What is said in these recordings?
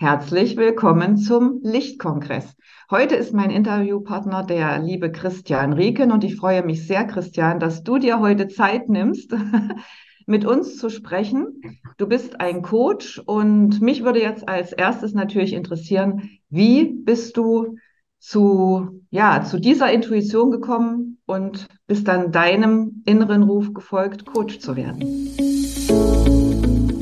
Herzlich willkommen zum Lichtkongress. Heute ist mein Interviewpartner der liebe Christian Rieken und ich freue mich sehr, Christian, dass du dir heute Zeit nimmst, mit uns zu sprechen. Du bist ein Coach und mich würde jetzt als erstes natürlich interessieren, wie bist du zu, ja, zu dieser Intuition gekommen und bist dann deinem inneren Ruf gefolgt, Coach zu werden?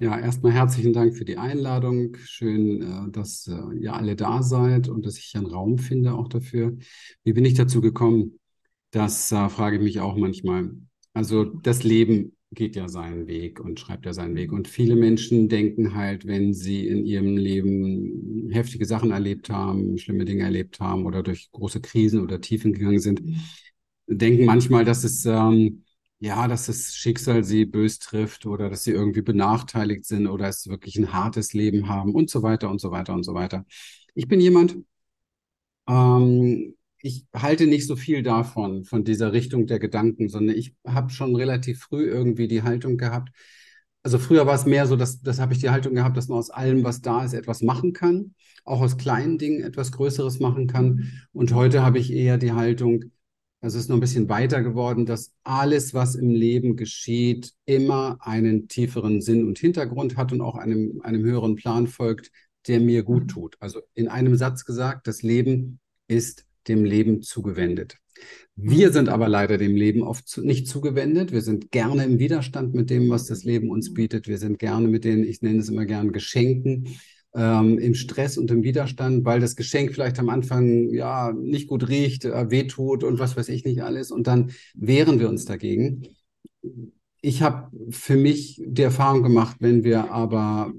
Ja, erstmal herzlichen Dank für die Einladung. Schön, äh, dass äh, ihr alle da seid und dass ich einen Raum finde auch dafür. Wie bin ich dazu gekommen? Das äh, frage ich mich auch manchmal. Also das Leben geht ja seinen Weg und schreibt ja seinen Weg. Und viele Menschen denken halt, wenn sie in ihrem Leben heftige Sachen erlebt haben, schlimme Dinge erlebt haben oder durch große Krisen oder Tiefen gegangen sind, denken manchmal, dass es ähm, ja, dass das Schicksal sie bös trifft oder dass sie irgendwie benachteiligt sind oder es wirklich ein hartes Leben haben und so weiter und so weiter und so weiter. Ich bin jemand, ähm, ich halte nicht so viel davon, von dieser Richtung der Gedanken, sondern ich habe schon relativ früh irgendwie die Haltung gehabt. Also früher war es mehr so, dass das habe ich die Haltung gehabt, dass man aus allem, was da ist, etwas machen kann, auch aus kleinen Dingen etwas Größeres machen kann. Und heute habe ich eher die Haltung, also es ist noch ein bisschen weiter geworden, dass alles, was im Leben geschieht, immer einen tieferen Sinn und Hintergrund hat und auch einem, einem höheren Plan folgt, der mir gut mhm. tut. Also in einem Satz gesagt, das Leben ist dem Leben zugewendet. Wir sind aber leider dem Leben oft zu, nicht zugewendet. Wir sind gerne im Widerstand mit dem, was das Leben uns bietet. Wir sind gerne mit den, ich nenne es immer gern Geschenken, ähm, im Stress und im Widerstand, weil das Geschenk vielleicht am Anfang ja nicht gut riecht, äh, wehtut und was weiß ich nicht alles. Und dann wehren wir uns dagegen. Ich habe für mich die Erfahrung gemacht, wenn wir aber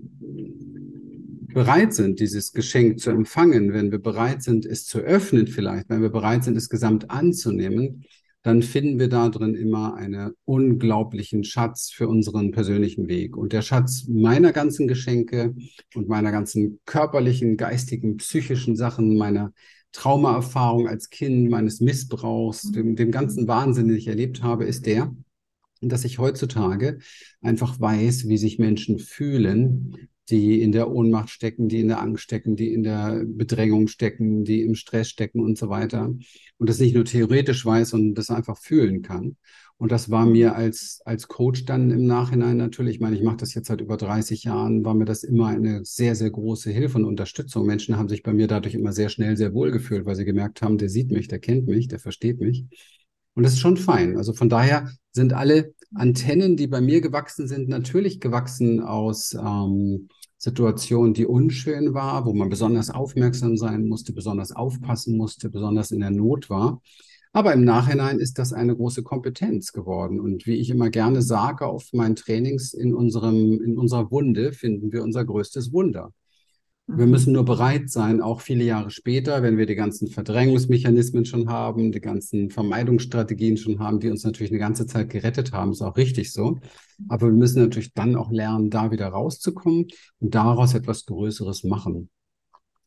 bereit sind, dieses Geschenk zu empfangen, wenn wir bereit sind, es zu öffnen vielleicht, wenn wir bereit sind, es gesamt anzunehmen, dann finden wir da drin immer einen unglaublichen Schatz für unseren persönlichen Weg. Und der Schatz meiner ganzen Geschenke und meiner ganzen körperlichen, geistigen, psychischen Sachen, meiner Traumaerfahrung als Kind, meines Missbrauchs, dem, dem ganzen Wahnsinn, den ich erlebt habe, ist der, dass ich heutzutage einfach weiß, wie sich Menschen fühlen, die in der Ohnmacht stecken, die in der Angst stecken, die in der Bedrängung stecken, die im Stress stecken und so weiter. Und das nicht nur theoretisch weiß, sondern das einfach fühlen kann. Und das war mir als, als Coach dann im Nachhinein natürlich, ich meine, ich mache das jetzt seit über 30 Jahren, war mir das immer eine sehr, sehr große Hilfe und Unterstützung. Menschen haben sich bei mir dadurch immer sehr schnell sehr wohl gefühlt, weil sie gemerkt haben, der sieht mich, der kennt mich, der versteht mich. Und das ist schon fein. Also von daher sind alle Antennen, die bei mir gewachsen sind, natürlich gewachsen aus ähm, Situation, die unschön war, wo man besonders aufmerksam sein musste, besonders aufpassen musste, besonders in der Not war. Aber im Nachhinein ist das eine große Kompetenz geworden. Und wie ich immer gerne sage auf meinen Trainings, in unserem, in unserer Wunde finden wir unser größtes Wunder. Wir mhm. müssen nur bereit sein, auch viele Jahre später, wenn wir die ganzen Verdrängungsmechanismen schon haben, die ganzen Vermeidungsstrategien schon haben, die uns natürlich eine ganze Zeit gerettet haben, ist auch richtig so. Aber wir müssen natürlich dann auch lernen, da wieder rauszukommen und daraus etwas Größeres machen.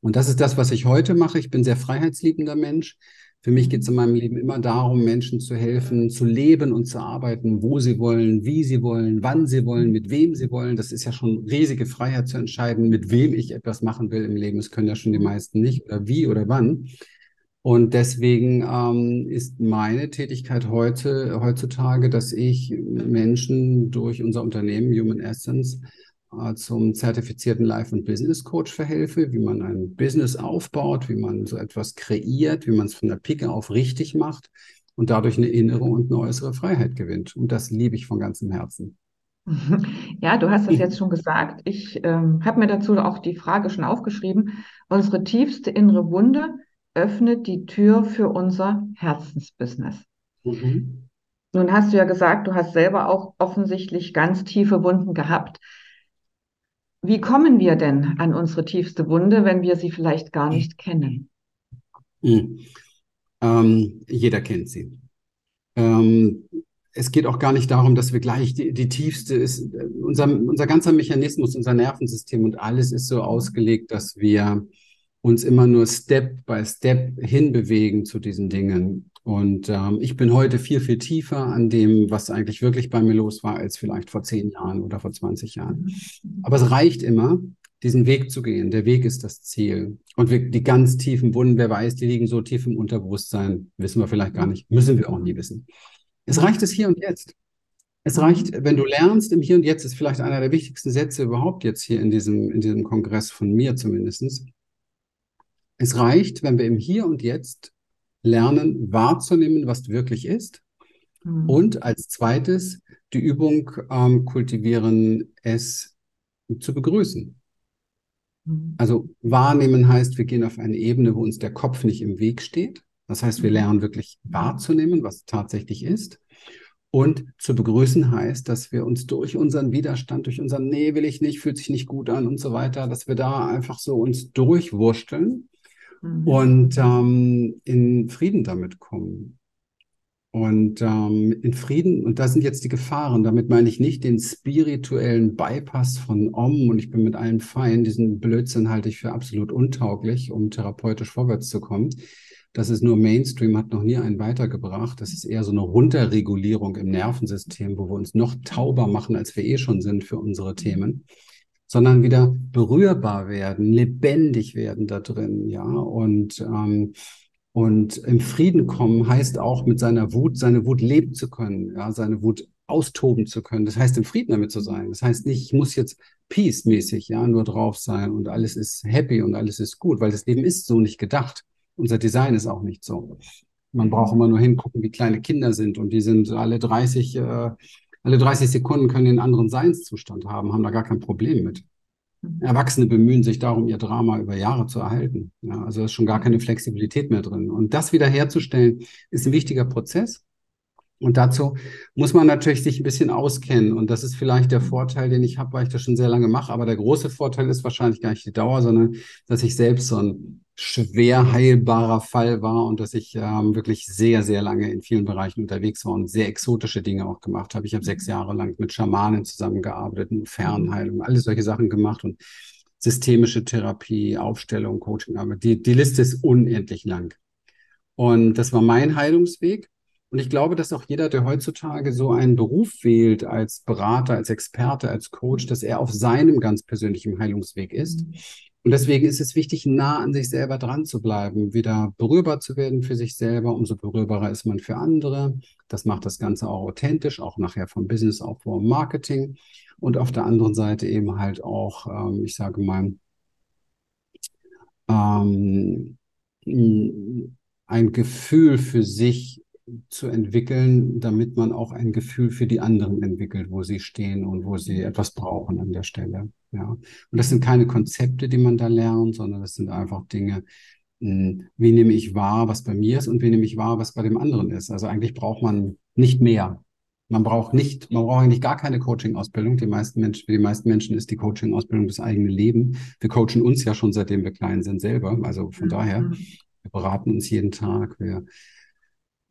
Und das ist das, was ich heute mache. Ich bin sehr freiheitsliebender Mensch. Für mich geht es in meinem Leben immer darum, Menschen zu helfen, zu leben und zu arbeiten, wo sie wollen, wie sie wollen, wann sie wollen, mit wem sie wollen. Das ist ja schon riesige Freiheit zu entscheiden, mit wem ich etwas machen will im Leben. Das können ja schon die meisten nicht oder wie oder wann. Und deswegen ähm, ist meine Tätigkeit heute, heutzutage, dass ich Menschen durch unser Unternehmen Human Essence zum zertifizierten Life- und Business Coach verhelfe, wie man ein Business aufbaut, wie man so etwas kreiert, wie man es von der Pike auf richtig macht und dadurch eine innere und eine äußere Freiheit gewinnt. Und das liebe ich von ganzem Herzen. Ja, du hast das jetzt schon gesagt. Ich ähm, habe mir dazu auch die Frage schon aufgeschrieben. Unsere tiefste innere Wunde öffnet die Tür für unser Herzensbusiness. Mhm. Nun hast du ja gesagt, du hast selber auch offensichtlich ganz tiefe Wunden gehabt. Wie kommen wir denn an unsere tiefste Wunde, wenn wir sie vielleicht gar nicht kennen? Mhm. Ähm, jeder kennt sie. Ähm, es geht auch gar nicht darum, dass wir gleich die, die tiefste ist. Unser, unser ganzer Mechanismus, unser Nervensystem und alles ist so ausgelegt, dass wir uns immer nur Step by Step hinbewegen zu diesen Dingen. Und ähm, ich bin heute viel, viel tiefer an dem, was eigentlich wirklich bei mir los war, als vielleicht vor zehn Jahren oder vor 20 Jahren. Aber es reicht immer, diesen Weg zu gehen. Der Weg ist das Ziel. Und wir, die ganz tiefen Wunden, wer weiß, die liegen so tief im Unterbewusstsein, wissen wir vielleicht gar nicht, müssen wir auch nie wissen. Es reicht es hier und jetzt. Es reicht, wenn du lernst, im Hier und Jetzt ist vielleicht einer der wichtigsten Sätze überhaupt jetzt hier in diesem, in diesem Kongress von mir zumindestens. Es reicht, wenn wir im Hier und Jetzt lernen, wahrzunehmen, was wirklich ist. Mhm. Und als zweites die Übung ähm, kultivieren, es zu begrüßen. Mhm. Also wahrnehmen heißt, wir gehen auf eine Ebene, wo uns der Kopf nicht im Weg steht. Das heißt, wir mhm. lernen wirklich wahrzunehmen, was tatsächlich ist. Und zu begrüßen heißt, dass wir uns durch unseren Widerstand, durch unseren Nee, will ich nicht, fühlt sich nicht gut an und so weiter, dass wir da einfach so uns durchwursteln mhm. und ähm, in Frieden damit kommen. Und ähm, in Frieden, und da sind jetzt die Gefahren, damit meine ich nicht den spirituellen Bypass von Om und ich bin mit allen fein, diesen Blödsinn halte ich für absolut untauglich, um therapeutisch vorwärts zu kommen. Das ist nur Mainstream, hat noch nie einen weitergebracht. Das ist eher so eine Runterregulierung im Nervensystem, wo wir uns noch tauber machen, als wir eh schon sind für unsere Themen sondern wieder berührbar werden, lebendig werden da drin, ja, und ähm, und im Frieden kommen heißt auch mit seiner Wut, seine Wut leben zu können, ja, seine Wut austoben zu können. Das heißt, im Frieden damit zu sein. Das heißt nicht, ich muss jetzt peace-mäßig, ja, nur drauf sein und alles ist happy und alles ist gut, weil das Leben ist so nicht gedacht. Unser Design ist auch nicht so. Man braucht immer nur hingucken, wie kleine Kinder sind und die sind alle 30, äh, alle 30 Sekunden können den anderen Seinszustand haben, haben da gar kein Problem mit. Mhm. Erwachsene bemühen sich darum, ihr Drama über Jahre zu erhalten. Ja, also ist schon gar keine Flexibilität mehr drin. Und das wiederherzustellen, ist ein wichtiger Prozess. Und dazu muss man natürlich sich ein bisschen auskennen. Und das ist vielleicht der Vorteil, den ich habe, weil ich das schon sehr lange mache. Aber der große Vorteil ist wahrscheinlich gar nicht die Dauer, sondern dass ich selbst so ein schwer heilbarer Fall war und dass ich ähm, wirklich sehr, sehr lange in vielen Bereichen unterwegs war und sehr exotische Dinge auch gemacht habe. Ich habe sechs Jahre lang mit Schamanen zusammengearbeitet und Fernheilung, alles solche Sachen gemacht und systemische Therapie, Aufstellung, Coaching. Aber die, die Liste ist unendlich lang. Und das war mein Heilungsweg. Und ich glaube, dass auch jeder, der heutzutage so einen Beruf wählt als Berater, als Experte, als Coach, dass er auf seinem ganz persönlichen Heilungsweg ist. Mhm. Und deswegen ist es wichtig, nah an sich selber dran zu bleiben, wieder berührbar zu werden für sich selber. Umso berührbarer ist man für andere. Das macht das Ganze auch authentisch, auch nachher vom Businessaufbau und Marketing. Und auf der anderen Seite eben halt auch, ähm, ich sage mal, ähm, ein Gefühl für sich zu entwickeln, damit man auch ein Gefühl für die anderen entwickelt, wo sie stehen und wo sie etwas brauchen an der Stelle. Ja. Und das sind keine Konzepte, die man da lernt, sondern das sind einfach Dinge, hm, wie nehme ich wahr, was bei mir ist und wie nehme ich wahr, was bei dem anderen ist. Also eigentlich braucht man nicht mehr. Man braucht nicht, man braucht eigentlich gar keine Coaching-Ausbildung. Die meisten Menschen, für die meisten Menschen ist die Coaching-Ausbildung das eigene Leben. Wir coachen uns ja schon seitdem wir klein sind selber. Also von mhm. daher, wir beraten uns jeden Tag. Wir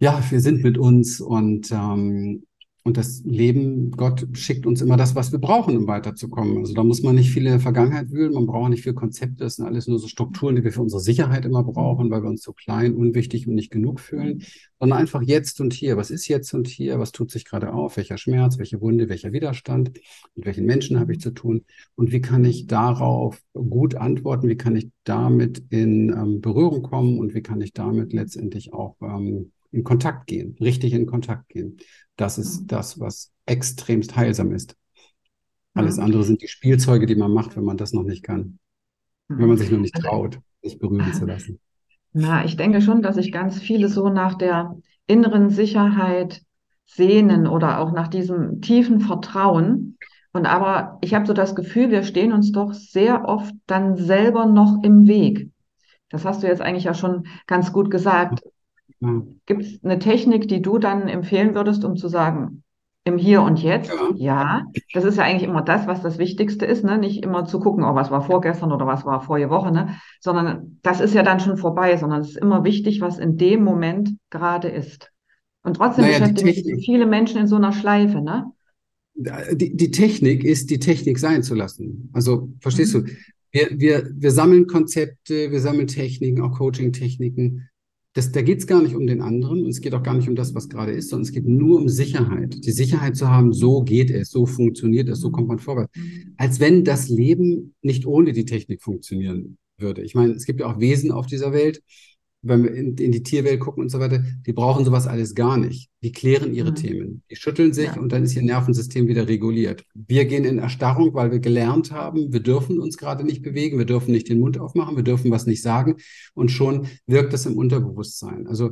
ja, wir sind mit uns und, ähm, und das Leben, Gott schickt uns immer das, was wir brauchen, um weiterzukommen. Also da muss man nicht viel in der Vergangenheit wühlen, man braucht nicht viel Konzepte, das sind alles nur so Strukturen, die wir für unsere Sicherheit immer brauchen, weil wir uns so klein, unwichtig und nicht genug fühlen, sondern einfach jetzt und hier. Was ist jetzt und hier? Was tut sich gerade auf? Welcher Schmerz, welche Wunde, welcher Widerstand? Mit welchen Menschen habe ich zu tun? Und wie kann ich darauf gut antworten? Wie kann ich damit in ähm, Berührung kommen? Und wie kann ich damit letztendlich auch ähm, in Kontakt gehen, richtig in Kontakt gehen. Das ist mhm. das, was extremst heilsam ist. Alles mhm. andere sind die Spielzeuge, die man macht, wenn man das noch nicht kann. Mhm. Wenn man sich noch nicht also traut, sich berühren zu lassen. Na, ich denke schon, dass sich ganz viele so nach der inneren Sicherheit sehnen oder auch nach diesem tiefen Vertrauen. Und aber ich habe so das Gefühl, wir stehen uns doch sehr oft dann selber noch im Weg. Das hast du jetzt eigentlich ja schon ganz gut gesagt. Gibt es eine Technik, die du dann empfehlen würdest, um zu sagen, im Hier und Jetzt? Ja. ja. das ist ja eigentlich immer das, was das Wichtigste ist, ne? Nicht immer zu gucken, oh, was war vorgestern oder was war vorige Woche, ne? Sondern das ist ja dann schon vorbei, sondern es ist immer wichtig, was in dem Moment gerade ist. Und trotzdem naja, beschäftigen sich viele Menschen in so einer Schleife, ne? Die, die Technik ist, die Technik sein zu lassen. Also, verstehst mhm. du? Wir, wir, wir sammeln Konzepte, wir sammeln Techniken, auch Coaching-Techniken das, da geht es gar nicht um den anderen und es geht auch gar nicht um das, was gerade ist, sondern es geht nur um Sicherheit. Die Sicherheit zu haben, so geht es, so funktioniert es, so kommt man vorwärts. Als wenn das Leben nicht ohne die Technik funktionieren würde. Ich meine, es gibt ja auch Wesen auf dieser Welt, wenn wir in, in, die Tierwelt gucken und so weiter, die brauchen sowas alles gar nicht. Die klären ihre mhm. Themen. Die schütteln sich ja. und dann ist ihr Nervensystem wieder reguliert. Wir gehen in Erstarrung, weil wir gelernt haben, wir dürfen uns gerade nicht bewegen, wir dürfen nicht den Mund aufmachen, wir dürfen was nicht sagen und schon wirkt das im Unterbewusstsein. Also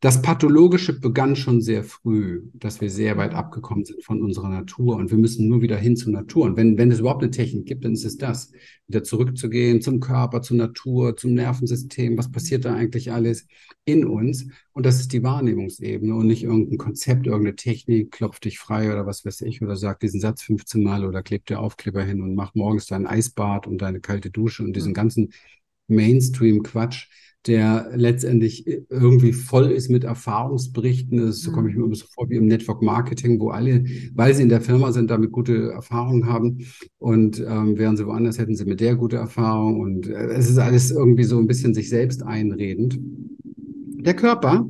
das Pathologische begann schon sehr früh, dass wir sehr weit abgekommen sind von unserer Natur und wir müssen nur wieder hin zur Natur. Und wenn, wenn es überhaupt eine Technik gibt, dann ist es das, wieder zurückzugehen zum Körper, zur Natur, zum Nervensystem. Was passiert da eigentlich alles in uns? Und das ist die Wahrnehmungsebene und nicht irgendein Konzept, irgendeine Technik, klopft dich frei oder was weiß ich oder sagt diesen Satz 15 Mal oder klebt dir Aufkleber hin und mach morgens dein Eisbad und deine kalte Dusche und diesen ganzen Mainstream-Quatsch der letztendlich irgendwie voll ist mit Erfahrungsberichten. Das, so komme ich mir immer so vor wie im Network Marketing, wo alle, weil sie in der Firma sind, damit gute Erfahrungen haben. Und ähm, wären sie woanders, hätten sie mit der gute Erfahrung. Und äh, es ist alles irgendwie so ein bisschen sich selbst einredend. Der Körper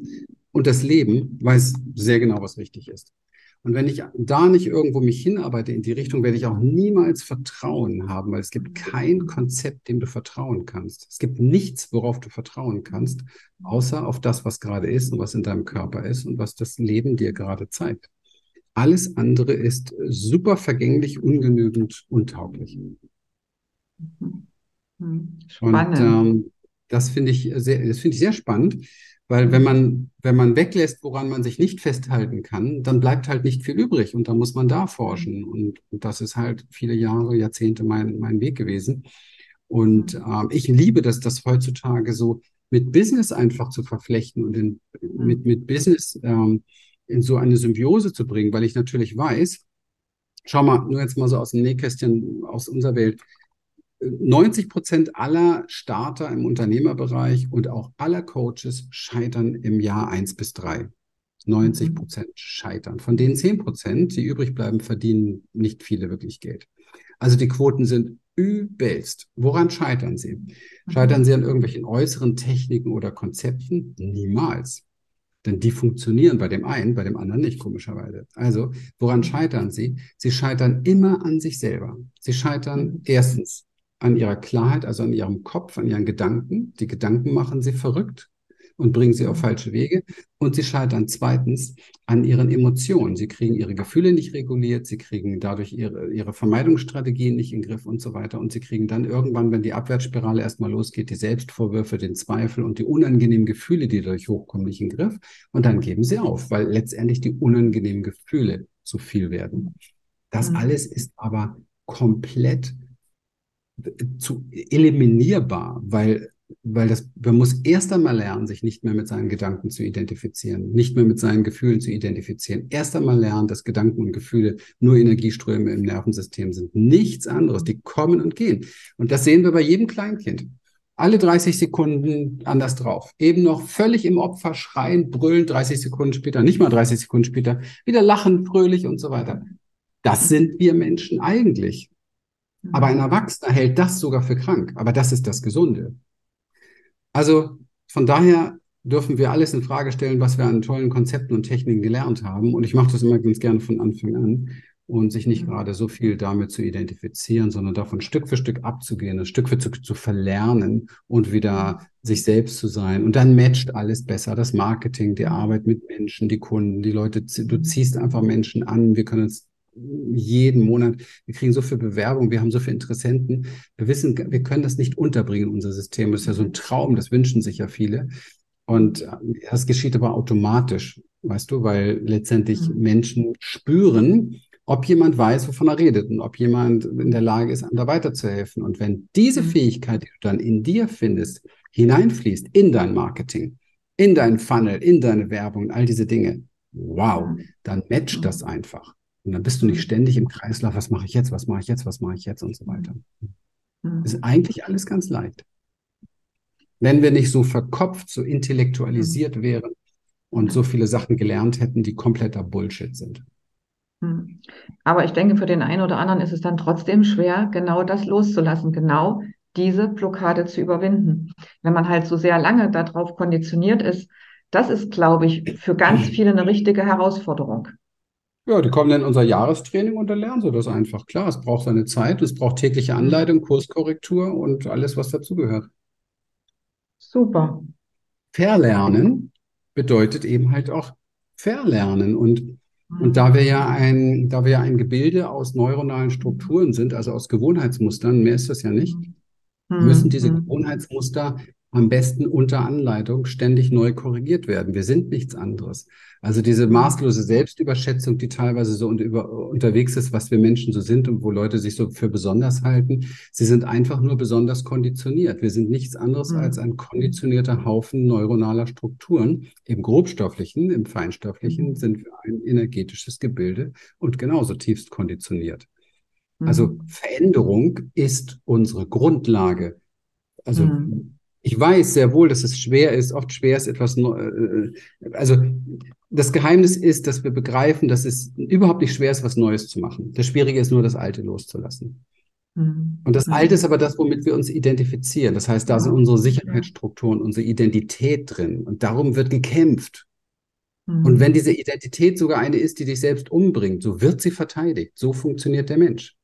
und das Leben weiß sehr genau, was richtig ist. Und wenn ich da nicht irgendwo mich hinarbeite in die Richtung, werde ich auch niemals Vertrauen haben, weil es gibt kein Konzept, dem du vertrauen kannst. Es gibt nichts, worauf du vertrauen kannst, außer auf das, was gerade ist und was in deinem Körper ist und was das Leben dir gerade zeigt. Alles andere ist super vergänglich, ungenügend, untauglich. Mhm. Spannend. Und ähm, das finde ich sehr, das finde ich sehr spannend. Weil wenn man, wenn man weglässt, woran man sich nicht festhalten kann, dann bleibt halt nicht viel übrig und dann muss man da forschen. Und, und das ist halt viele Jahre, Jahrzehnte mein, mein Weg gewesen. Und äh, ich liebe das, das heutzutage so mit Business einfach zu verflechten und in, mit, mit Business ähm, in so eine Symbiose zu bringen, weil ich natürlich weiß, schau mal, nur jetzt mal so aus dem Nähkästchen aus unserer Welt, 90 Prozent aller Starter im Unternehmerbereich und auch aller Coaches scheitern im Jahr eins bis drei. 90 mhm. Prozent scheitern. Von den 10 Prozent, die übrig bleiben, verdienen nicht viele wirklich Geld. Also die Quoten sind übelst. Woran scheitern sie? Scheitern sie an irgendwelchen äußeren Techniken oder Konzepten? Niemals. Denn die funktionieren bei dem einen, bei dem anderen nicht, komischerweise. Also, woran scheitern sie? Sie scheitern immer an sich selber. Sie scheitern mhm. erstens an ihrer Klarheit, also an ihrem Kopf, an ihren Gedanken. Die Gedanken machen sie verrückt und bringen sie auf falsche Wege. Und sie scheitern zweitens an ihren Emotionen. Sie kriegen ihre Gefühle nicht reguliert, sie kriegen dadurch ihre, ihre Vermeidungsstrategien nicht in den Griff und so weiter. Und sie kriegen dann irgendwann, wenn die Abwärtsspirale erstmal losgeht, die Selbstvorwürfe, den Zweifel und die unangenehmen Gefühle, die dadurch hochkommen, nicht in den Griff. Und dann geben sie auf, weil letztendlich die unangenehmen Gefühle zu viel werden. Das mhm. alles ist aber komplett zu eliminierbar, weil, weil das, man muss erst einmal lernen, sich nicht mehr mit seinen Gedanken zu identifizieren, nicht mehr mit seinen Gefühlen zu identifizieren. Erst einmal lernen, dass Gedanken und Gefühle nur Energieströme im Nervensystem sind. Nichts anderes. Die kommen und gehen. Und das sehen wir bei jedem Kleinkind. Alle 30 Sekunden anders drauf. Eben noch völlig im Opfer, schreien, brüllen, 30 Sekunden später, nicht mal 30 Sekunden später, wieder lachen, fröhlich und so weiter. Das sind wir Menschen eigentlich. Aber ein Erwachsener hält das sogar für krank. Aber das ist das Gesunde. Also von daher dürfen wir alles in Frage stellen, was wir an tollen Konzepten und Techniken gelernt haben. Und ich mache das immer ganz gerne von Anfang an und sich nicht mhm. gerade so viel damit zu identifizieren, sondern davon Stück für Stück abzugehen, Stück für Stück zu verlernen und wieder mhm. sich selbst zu sein. Und dann matcht alles besser. Das Marketing, die Arbeit mit Menschen, die Kunden, die Leute, du ziehst einfach Menschen an. Wir können uns jeden Monat. Wir kriegen so viel Bewerbung, wir haben so viele Interessenten. Wir wissen, wir können das nicht unterbringen in unser System. Das ist ja so ein Traum, das wünschen sich ja viele. Und das geschieht aber automatisch, weißt du, weil letztendlich mhm. Menschen spüren, ob jemand weiß, wovon er redet und ob jemand in der Lage ist, einem da weiterzuhelfen. Und wenn diese mhm. Fähigkeit, die du dann in dir findest, hineinfließt in dein Marketing, in dein Funnel, in deine Werbung, all diese Dinge, wow, mhm. dann matcht das einfach. Und dann bist du nicht mhm. ständig im Kreislauf, was mache ich jetzt, was mache ich jetzt, was mache ich jetzt und so weiter. Das ist eigentlich alles ganz leicht. Wenn wir nicht so verkopft, so intellektualisiert wären und so viele Sachen gelernt hätten, die kompletter Bullshit sind. Hm. Aber ich denke, für den einen oder anderen ist es dann trotzdem schwer, genau das loszulassen, genau diese Blockade zu überwinden. Wenn man halt so sehr lange darauf konditioniert ist, das ist, glaube ich, für ganz viele eine richtige Herausforderung. Ja, die kommen dann in unser Jahrestraining und dann lernen sie das einfach. Klar, es braucht seine Zeit, es braucht tägliche Anleitung, Kurskorrektur und alles, was dazugehört. Super. Verlernen bedeutet eben halt auch verlernen. Und und da wir ja ein, da wir ja ein Gebilde aus neuronalen Strukturen sind, also aus Gewohnheitsmustern, mehr ist das ja nicht, mhm. müssen diese mhm. Gewohnheitsmuster am besten unter Anleitung ständig neu korrigiert werden. Wir sind nichts anderes. Also diese maßlose Selbstüberschätzung, die teilweise so über, unterwegs ist, was wir Menschen so sind und wo Leute sich so für besonders halten, sie sind einfach nur besonders konditioniert. Wir sind nichts anderes mhm. als ein konditionierter Haufen neuronaler Strukturen. Im grobstofflichen, im feinstofflichen mhm. sind wir ein energetisches Gebilde und genauso tiefst konditioniert. Also mhm. Veränderung ist unsere Grundlage. Also mhm. Ich weiß sehr wohl, dass es schwer ist, oft schwer ist, etwas, äh, also das Geheimnis ist, dass wir begreifen, dass es überhaupt nicht schwer ist, was Neues zu machen. Das Schwierige ist nur, das Alte loszulassen. Mhm. Und das Alte ist aber das, womit wir uns identifizieren. Das heißt, da sind unsere Sicherheitsstrukturen, unsere Identität drin. Und darum wird gekämpft. Mhm. Und wenn diese Identität sogar eine ist, die dich selbst umbringt, so wird sie verteidigt. So funktioniert der Mensch.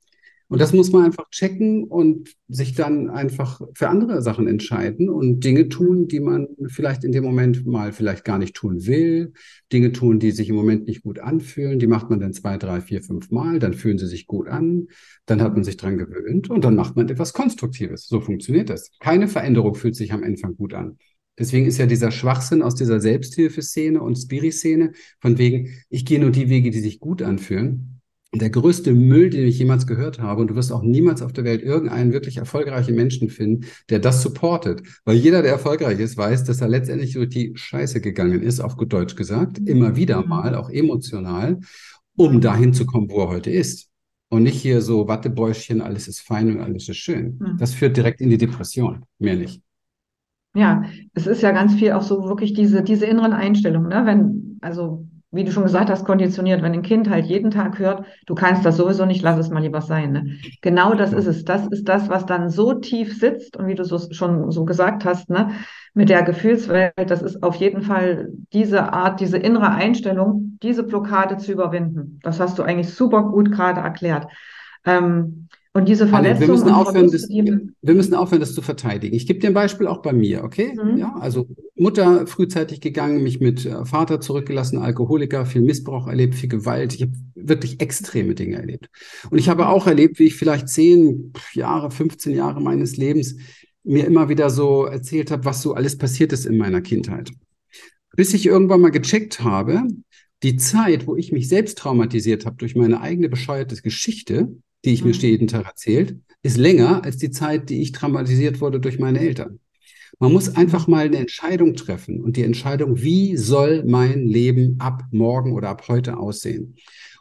Und das muss man einfach checken und sich dann einfach für andere Sachen entscheiden und Dinge tun, die man vielleicht in dem Moment mal vielleicht gar nicht tun will. Dinge tun, die sich im Moment nicht gut anfühlen. Die macht man dann zwei, drei, vier, fünf Mal. Dann fühlen sie sich gut an. Dann hat man sich dran gewöhnt und dann macht man etwas Konstruktives. So funktioniert das. Keine Veränderung fühlt sich am Anfang gut an. Deswegen ist ja dieser Schwachsinn aus dieser Selbsthilfeszene und Spiri-Szene von wegen, ich gehe nur die Wege, die sich gut anfühlen der größte Müll, den ich jemals gehört habe. Und du wirst auch niemals auf der Welt irgendeinen wirklich erfolgreichen Menschen finden, der das supportet. Weil jeder, der erfolgreich ist, weiß, dass er letztendlich durch die Scheiße gegangen ist, auf gut Deutsch gesagt, immer wieder mhm. mal, auch emotional, um dahin zu kommen, wo er heute ist. Und nicht hier so Wattebäuschen, alles ist fein und alles ist schön. Mhm. Das führt direkt in die Depression, mehr nicht. Ja, es ist ja ganz viel auch so wirklich diese, diese inneren Einstellungen, ne? Wenn, also wie du schon gesagt hast, konditioniert. Wenn ein Kind halt jeden Tag hört, du kannst das sowieso nicht, lass es mal lieber sein. Ne? Genau das ist es. Das ist das, was dann so tief sitzt und wie du so, schon so gesagt hast, ne, mit der Gefühlswelt, das ist auf jeden Fall diese Art, diese innere Einstellung, diese Blockade zu überwinden. Das hast du eigentlich super gut gerade erklärt. Ähm, und diese Verletzung. wir, müssen aufhören, das, wir müssen aufhören, das zu verteidigen. Ich gebe dir ein Beispiel auch bei mir, okay? Mhm. Ja, also Mutter frühzeitig gegangen, mich mit äh, Vater zurückgelassen, Alkoholiker, viel Missbrauch erlebt, viel Gewalt. Ich habe wirklich extreme Dinge erlebt. Und ich habe auch erlebt, wie ich vielleicht zehn Jahre, 15 Jahre meines Lebens mir immer wieder so erzählt habe, was so alles passiert ist in meiner Kindheit. Bis ich irgendwann mal gecheckt habe, die Zeit, wo ich mich selbst traumatisiert habe durch meine eigene bescheuerte Geschichte, die ich mhm. mir jeden Tag erzählt, ist länger als die Zeit, die ich traumatisiert wurde durch meine Eltern. Man muss einfach mal eine Entscheidung treffen und die Entscheidung, wie soll mein Leben ab morgen oder ab heute aussehen?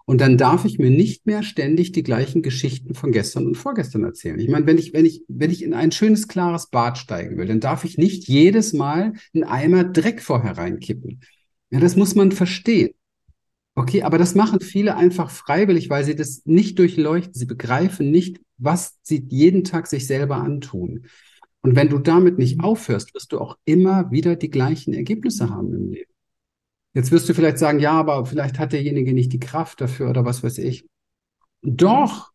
Und dann darf ich mir nicht mehr ständig die gleichen Geschichten von gestern und vorgestern erzählen. Ich meine, wenn ich, wenn ich, wenn ich in ein schönes, klares Bad steigen will, dann darf ich nicht jedes Mal einen Eimer Dreck vorher reinkippen. Ja, das muss man verstehen. Okay, aber das machen viele einfach freiwillig, weil sie das nicht durchleuchten. Sie begreifen nicht, was sie jeden Tag sich selber antun. Und wenn du damit nicht aufhörst, wirst du auch immer wieder die gleichen Ergebnisse haben im Leben. Jetzt wirst du vielleicht sagen, ja, aber vielleicht hat derjenige nicht die Kraft dafür oder was weiß ich. Doch,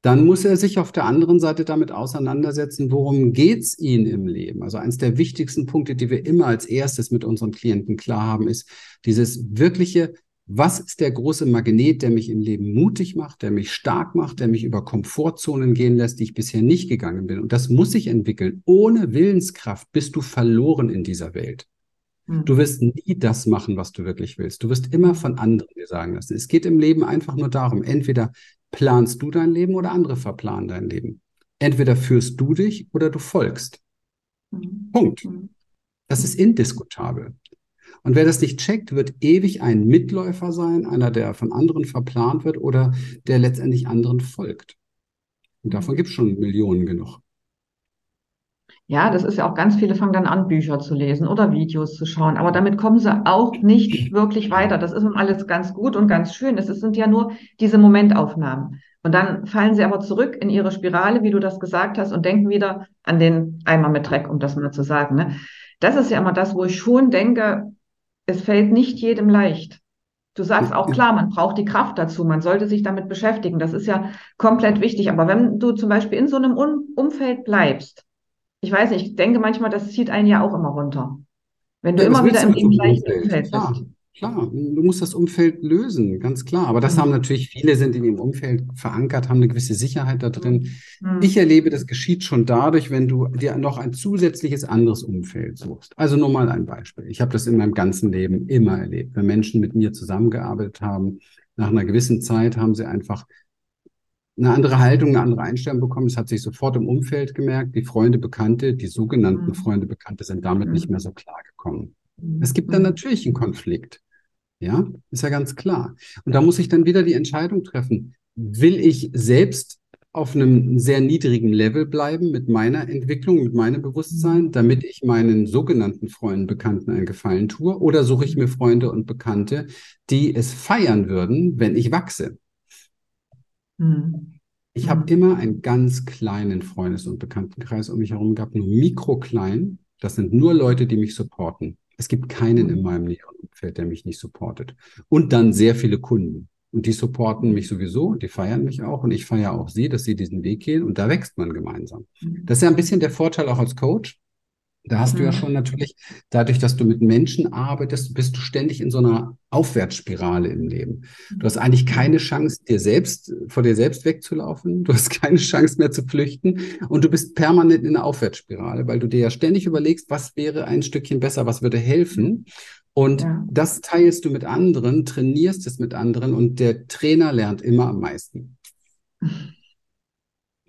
dann muss er sich auf der anderen Seite damit auseinandersetzen, worum geht's ihm im Leben. Also eines der wichtigsten Punkte, die wir immer als erstes mit unseren Klienten klar haben, ist dieses wirkliche was ist der große Magnet, der mich im Leben mutig macht, der mich stark macht, der mich über Komfortzonen gehen lässt, die ich bisher nicht gegangen bin? Und das muss sich entwickeln. Ohne Willenskraft bist du verloren in dieser Welt. Mhm. Du wirst nie das machen, was du wirklich willst. Du wirst immer von anderen dir sagen lassen. Es geht im Leben einfach nur darum, entweder planst du dein Leben oder andere verplanen dein Leben. Entweder führst du dich oder du folgst. Mhm. Punkt. Mhm. Das ist indiskutabel. Und wer das nicht checkt, wird ewig ein Mitläufer sein, einer, der von anderen verplant wird oder der letztendlich anderen folgt. Und davon gibt es schon Millionen genug. Ja, das ist ja auch ganz viele fangen dann an, Bücher zu lesen oder Videos zu schauen. Aber damit kommen sie auch nicht wirklich weiter. Das ist alles ganz gut und ganz schön. Es sind ja nur diese Momentaufnahmen. Und dann fallen sie aber zurück in ihre Spirale, wie du das gesagt hast, und denken wieder an den Eimer mit Dreck, um das mal zu sagen. Ne? Das ist ja immer das, wo ich schon denke, es fällt nicht jedem leicht. Du sagst auch klar, man braucht die Kraft dazu, man sollte sich damit beschäftigen. Das ist ja komplett wichtig. Aber wenn du zum Beispiel in so einem Umfeld bleibst, ich weiß nicht, ich denke manchmal, das zieht einen ja auch immer runter. Wenn du ja, immer wieder im, im gleichen Umfeld bist. Klar, du musst das Umfeld lösen, ganz klar. Aber das mhm. haben natürlich viele, sind in ihrem Umfeld verankert, haben eine gewisse Sicherheit da drin. Mhm. Ich erlebe, das geschieht schon dadurch, wenn du dir noch ein zusätzliches anderes Umfeld suchst. Also nur mal ein Beispiel. Ich habe das in meinem ganzen Leben immer erlebt. Wenn Menschen mit mir zusammengearbeitet haben, nach einer gewissen Zeit haben sie einfach eine andere Haltung, eine andere Einstellung bekommen. Das hat sich sofort im Umfeld gemerkt. Die Freunde, Bekannte, die sogenannten mhm. Freunde, Bekannte sind damit nicht mhm. mehr so klar gekommen. Es gibt dann mhm. natürlich einen Konflikt. Ja, ist ja ganz klar. Und da muss ich dann wieder die Entscheidung treffen. Will ich selbst auf einem sehr niedrigen Level bleiben mit meiner Entwicklung, mit meinem Bewusstsein, mhm. damit ich meinen sogenannten Freunden, Bekannten einen Gefallen tue? Oder suche ich mir Freunde und Bekannte, die es feiern würden, wenn ich wachse? Mhm. Ich habe mhm. immer einen ganz kleinen Freundes- und Bekanntenkreis um mich herum gehabt, nur mikroklein. Das sind nur Leute, die mich supporten. Es gibt keinen in meinem näheren Umfeld, der mich nicht supportet. Und dann sehr viele Kunden. Und die supporten mich sowieso die feiern mich auch. Und ich feiere auch sie, dass sie diesen Weg gehen. Und da wächst man gemeinsam. Mhm. Das ist ja ein bisschen der Vorteil auch als Coach. Da hast mhm. du ja mhm. schon natürlich, dadurch, dass du mit Menschen arbeitest, bist du ständig in so einer Aufwärtsspirale im Leben. Du hast eigentlich keine Chance, dir selbst, vor dir selbst wegzulaufen. Du hast keine Chance mehr zu flüchten. Und du bist permanent in einer Aufwärtsspirale, weil du dir ja ständig überlegst, was wäre ein Stückchen besser, was würde helfen. Und ja. das teilst du mit anderen, trainierst es mit anderen und der Trainer lernt immer am meisten.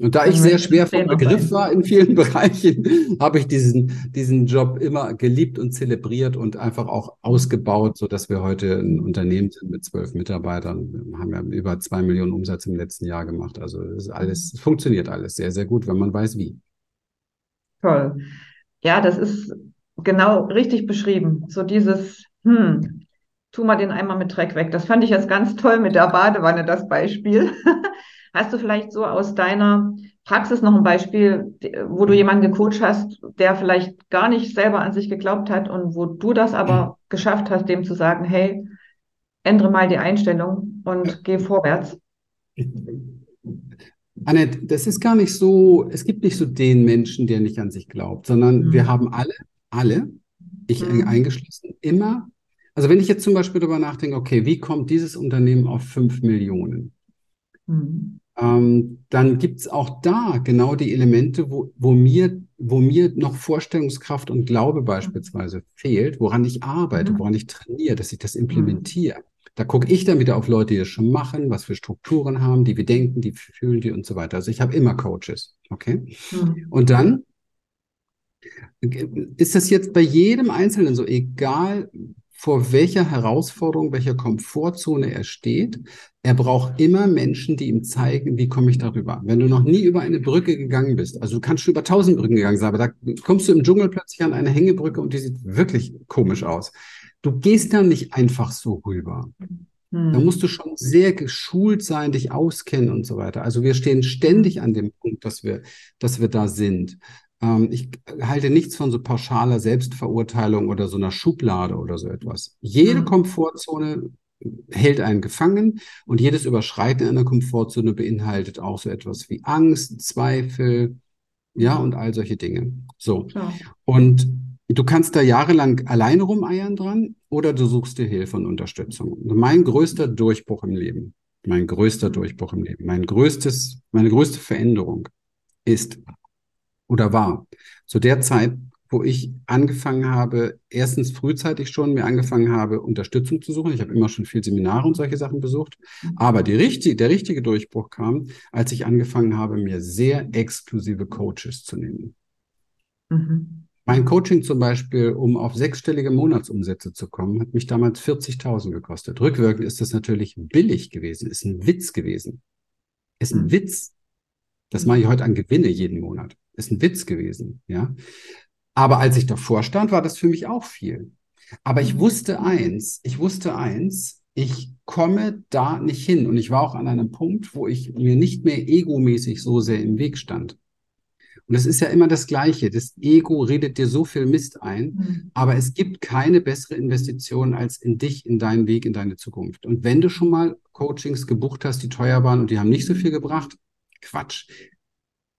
Und da ich sehr schwer vom Begriff war in vielen Bereichen, habe ich diesen, diesen Job immer geliebt und zelebriert und einfach auch ausgebaut, so dass wir heute ein Unternehmen sind mit zwölf Mitarbeitern. Wir haben ja über zwei Millionen Umsatz im letzten Jahr gemacht. Also es ist alles, es funktioniert alles sehr, sehr gut, wenn man weiß wie. Toll. Ja, das ist genau richtig beschrieben. So dieses, hm, tu mal den einmal mit Dreck weg. Das fand ich jetzt ganz toll mit der Badewanne, das Beispiel. Hast du vielleicht so aus deiner Praxis noch ein Beispiel, wo du jemanden gecoacht hast, der vielleicht gar nicht selber an sich geglaubt hat und wo du das aber geschafft hast, dem zu sagen, hey, ändere mal die Einstellung und geh vorwärts? Annette, das ist gar nicht so, es gibt nicht so den Menschen, der nicht an sich glaubt, sondern mhm. wir haben alle, alle, ich mhm. eingeschlossen, immer, also wenn ich jetzt zum Beispiel darüber nachdenke, okay, wie kommt dieses Unternehmen auf fünf Millionen? Mhm ähm, dann gibt es auch da genau die Elemente, wo, wo, mir, wo mir noch Vorstellungskraft und Glaube beispielsweise fehlt, woran ich arbeite, mhm. woran ich trainiere, dass ich das implementiere. Mhm. Da gucke ich dann wieder auf Leute, die das schon machen, was für Strukturen haben, die wir denken, die fühlen die und so weiter. Also ich habe immer Coaches, okay? Mhm. Und dann ist das jetzt bei jedem Einzelnen so, egal vor welcher Herausforderung, welcher Komfortzone er steht. Er braucht immer Menschen, die ihm zeigen, wie komme ich darüber. Wenn du noch nie über eine Brücke gegangen bist, also du kannst schon über tausend Brücken gegangen sein, aber da kommst du im Dschungel plötzlich an eine Hängebrücke und die sieht wirklich komisch aus. Du gehst da nicht einfach so rüber. Da hm. musst du schon sehr geschult sein, dich auskennen und so weiter. Also wir stehen ständig an dem Punkt, dass wir, dass wir da sind. Ähm, ich halte nichts von so pauschaler Selbstverurteilung oder so einer Schublade oder so etwas. Jede mhm. Komfortzone hält einen gefangen und jedes Überschreiten einer Komfortzone beinhaltet auch so etwas wie Angst, Zweifel, ja, und all solche Dinge. So. Ja. Und du kannst da jahrelang alleine rumeiern dran oder du suchst dir Hilfe und Unterstützung. Mein größter Durchbruch im Leben, mein größter mhm. Durchbruch im Leben, mein größtes, meine größte Veränderung ist oder war zu der Zeit, wo ich angefangen habe, erstens frühzeitig schon mir angefangen habe, Unterstützung zu suchen. Ich habe immer schon viel Seminare und solche Sachen besucht. Aber die richtig, der richtige Durchbruch kam, als ich angefangen habe, mir sehr exklusive Coaches zu nehmen. Mhm. Mein Coaching zum Beispiel, um auf sechsstellige Monatsumsätze zu kommen, hat mich damals 40.000 gekostet. Rückwirkend ist das natürlich billig gewesen, ist ein Witz gewesen. Ist ein mhm. Witz. Das mache ich heute an Gewinne jeden Monat. Ist ein Witz gewesen, ja. Aber als ich davor stand, war das für mich auch viel. Aber ich mhm. wusste eins, ich wusste eins, ich komme da nicht hin. Und ich war auch an einem Punkt, wo ich mir nicht mehr egomäßig so sehr im Weg stand. Und es ist ja immer das Gleiche. Das Ego redet dir so viel Mist ein, mhm. aber es gibt keine bessere Investition als in dich, in deinen Weg, in deine Zukunft. Und wenn du schon mal Coachings gebucht hast, die teuer waren und die haben nicht so viel gebracht, Quatsch.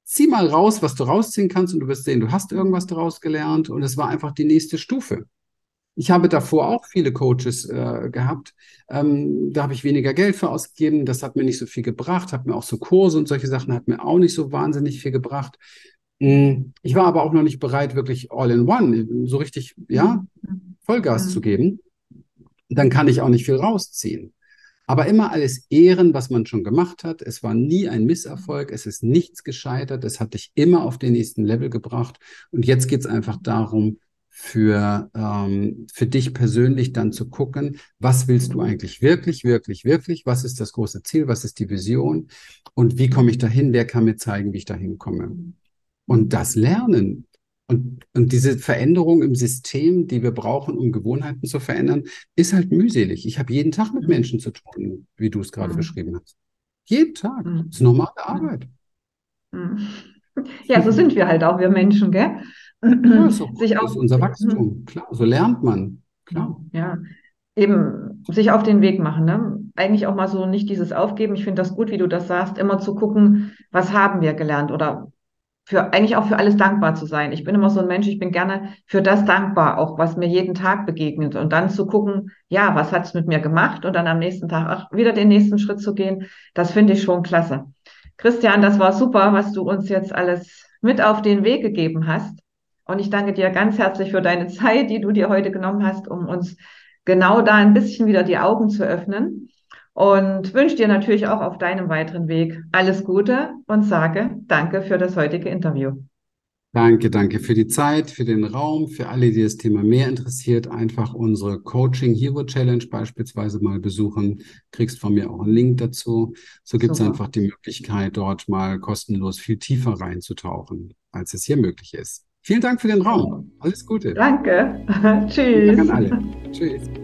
Zieh mal raus, was du rausziehen kannst und du wirst sehen, du hast irgendwas daraus gelernt und es war einfach die nächste Stufe. Ich habe davor auch viele Coaches äh, gehabt. Ähm, da habe ich weniger Geld für ausgegeben. Das hat mir nicht so viel gebracht. Hat mir auch so Kurse und solche Sachen hat mir auch nicht so wahnsinnig viel gebracht. Mm, ich war aber auch noch nicht bereit, wirklich all in one, so richtig, ja, Vollgas mhm. zu geben. Dann kann ich auch nicht viel rausziehen. Aber immer alles Ehren, was man schon gemacht hat. Es war nie ein Misserfolg. Es ist nichts gescheitert. Es hat dich immer auf den nächsten Level gebracht. Und jetzt geht es einfach darum, für, ähm, für dich persönlich dann zu gucken, was willst du eigentlich wirklich, wirklich, wirklich? Was ist das große Ziel? Was ist die Vision? Und wie komme ich dahin? Wer kann mir zeigen, wie ich dahin komme? Und das Lernen und, und diese Veränderung im System, die wir brauchen, um Gewohnheiten zu verändern, ist halt mühselig. Ich habe jeden Tag mit Menschen zu tun, wie du es gerade mhm. beschrieben hast. Jeden Tag. Mhm. Das ist normale Arbeit. Mhm. Ja, so sind wir halt auch, wir Menschen, gell? Ja, so, sich das ist unser Wachstum. Mhm. Klar, so lernt man. Klar. Ja, eben sich auf den Weg machen. Ne? Eigentlich auch mal so nicht dieses Aufgeben. Ich finde das gut, wie du das sagst, immer zu gucken, was haben wir gelernt oder für eigentlich auch für alles dankbar zu sein. Ich bin immer so ein Mensch, ich bin gerne für das dankbar, auch was mir jeden Tag begegnet und dann zu gucken, ja, was hat's mit mir gemacht und dann am nächsten Tag auch wieder den nächsten Schritt zu gehen, das finde ich schon klasse. Christian, das war super, was du uns jetzt alles mit auf den Weg gegeben hast. Und ich danke dir ganz herzlich für deine Zeit, die du dir heute genommen hast, um uns genau da ein bisschen wieder die Augen zu öffnen und wünsche dir natürlich auch auf deinem weiteren Weg alles Gute und sage danke für das heutige Interview. Danke, danke für die Zeit, für den Raum, für alle, die das Thema mehr interessiert. Einfach unsere Coaching Hero Challenge beispielsweise mal besuchen. Kriegst von mir auch einen Link dazu. So gibt es einfach die Möglichkeit, dort mal kostenlos viel tiefer reinzutauchen, als es hier möglich ist. Vielen Dank für den Raum. Alles Gute. Danke. Tschüss. Danke an alle. Tschüss.